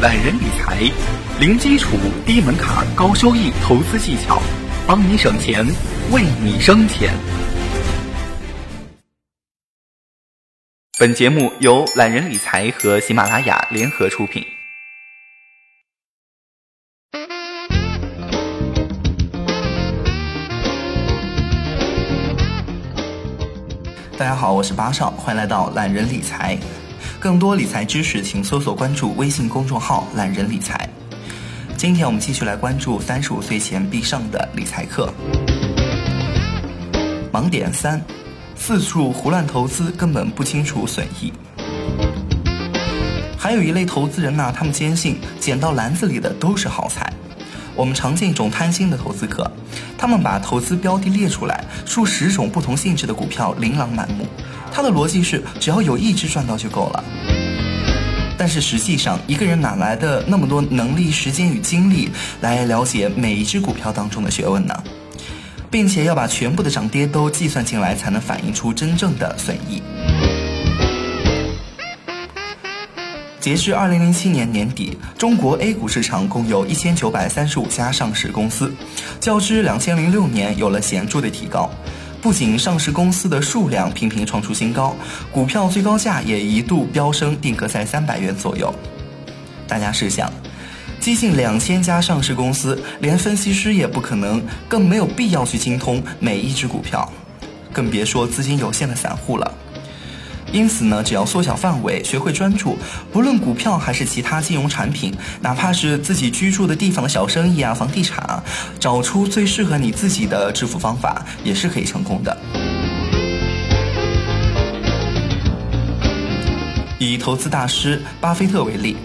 懒人理财，零基础、低门槛、高收益投资技巧，帮你省钱，为你生钱。本节目由懒人理财和喜马拉雅联合出品。大家好，我是八少，欢迎来到懒人理财。更多理财知识，请搜索关注微信公众号“懒人理财”。今天我们继续来关注三十五岁前必上的理财课。盲点三：四处胡乱投资，根本不清楚损益。还有一类投资人呢，他们坚信捡到篮子里的都是好菜。我们常见一种贪心的投资客，他们把投资标的列出来，数十种不同性质的股票琳琅满目。他的逻辑是，只要有一只赚到就够了。但是实际上，一个人哪来的那么多能力、时间与精力来了解每一只股票当中的学问呢？并且要把全部的涨跌都计算进来，才能反映出真正的损益。截至二零零七年年底，中国 A 股市场共有一千九百三十五家上市公司，较之两千零六年有了显著的提高。不仅上市公司的数量频频创出新高，股票最高价也一度飙升，定格在三百元左右。大家试想，接近两千家上市公司，连分析师也不可能，更没有必要去精通每一只股票，更别说资金有限的散户了。因此呢，只要缩小范围，学会专注，不论股票还是其他金融产品，哪怕是自己居住的地方的小生意啊、房地产啊，找出最适合你自己的致富方法，也是可以成功的。以投资大师巴菲特为例，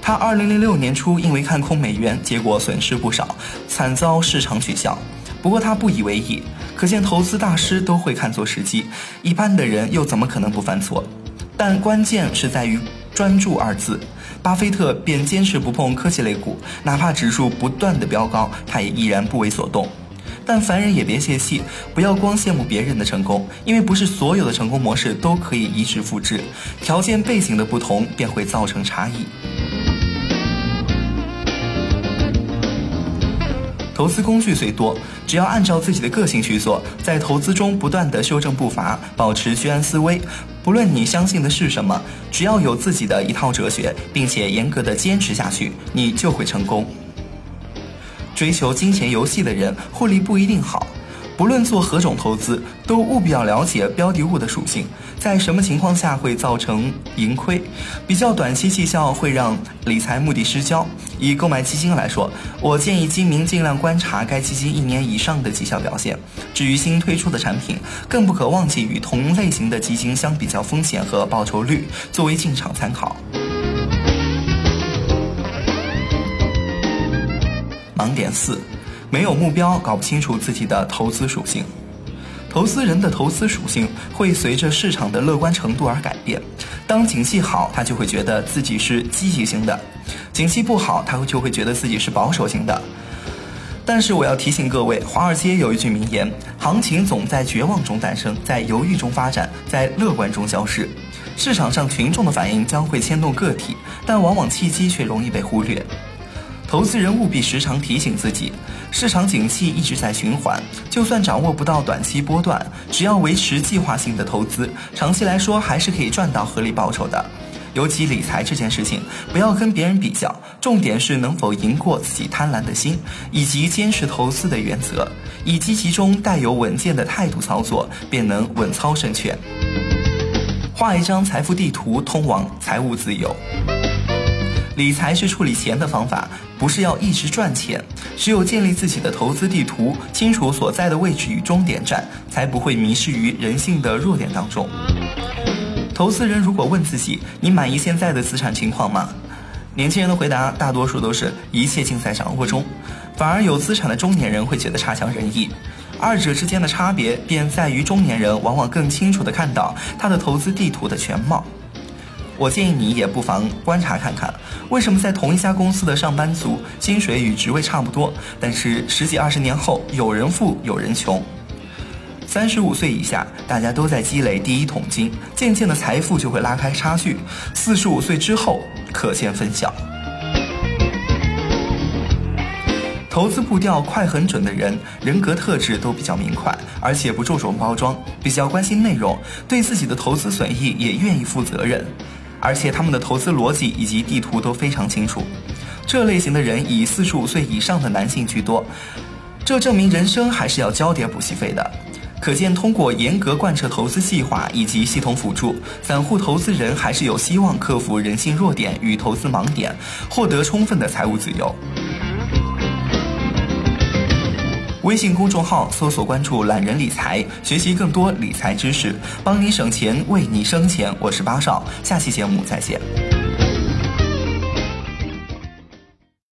他2006年初因为看空美元，结果损失不少，惨遭市场取笑。不过他不以为意。可见投资大师都会看错时机，一般的人又怎么可能不犯错？但关键是在于专注二字。巴菲特便坚持不碰科技类股，哪怕指数不断的飙高，他也依然不为所动。但凡人也别泄气，不要光羡慕别人的成功，因为不是所有的成功模式都可以移植复制，条件背景的不同便会造成差异。投资工具虽多，只要按照自己的个性去做，在投资中不断的修正步伐，保持居安思危。不论你相信的是什么，只要有自己的一套哲学，并且严格的坚持下去，你就会成功。追求金钱游戏的人，获利不一定好。不论做何种投资，都务必要了解标的物的属性，在什么情况下会造成盈亏。比较短期绩效会让理财目的失焦。以购买基金来说，我建议基民尽量观察该基金一年以上的绩效表现。至于新推出的产品，更不可忘记与同类型的基金相比较风险和报酬率，作为进场参考。盲点四。没有目标，搞不清楚自己的投资属性。投资人的投资属性会随着市场的乐观程度而改变。当景气好，他就会觉得自己是积极型的；景气不好，他就会觉得自己是保守型的。但是我要提醒各位，华尔街有一句名言：行情总在绝望中诞生，在犹豫中发展，在乐观中消失。市场上群众的反应将会牵动个体，但往往契机却容易被忽略。投资人务必时常提醒自己，市场景气一直在循环，就算掌握不到短期波段，只要维持计划性的投资，长期来说还是可以赚到合理报酬的。尤其理财这件事情，不要跟别人比较，重点是能否赢过自己贪婪的心，以及坚持投资的原则，以积极中带有稳健的态度操作，便能稳操胜券。画一张财富地图，通往财务自由。理财是处理钱的方法，不是要一直赚钱。只有建立自己的投资地图，清楚所在的位置与终点站，才不会迷失于人性的弱点当中。投资人如果问自己：“你满意现在的资产情况吗？”年轻人的回答大多数都是一切尽在掌握中，反而有资产的中年人会觉得差强人意。二者之间的差别便在于中年人往往更清楚地看到他的投资地图的全貌。我建议你也不妨观察看看，为什么在同一家公司的上班族薪水与职位差不多，但是十几二十年后有人富有人穷。三十五岁以下，大家都在积累第一桶金，渐渐的财富就会拉开差距。四十五岁之后，可见分晓。投资步调快很准的人，人格特质都比较明快，而且不注重包装，比较关心内容，对自己的投资损益也愿意负责任，而且他们的投资逻辑以及地图都非常清楚。这类型的人以四十五岁以上的男性居多，这证明人生还是要交点补习费的。可见，通过严格贯彻投资计划以及系统辅助，散户投资人还是有希望克服人性弱点与投资盲点，获得充分的财务自由。微信公众号搜索关注“懒人理财”，学习更多理财知识，帮你省钱，为你生钱。我是八少，下期节目再见。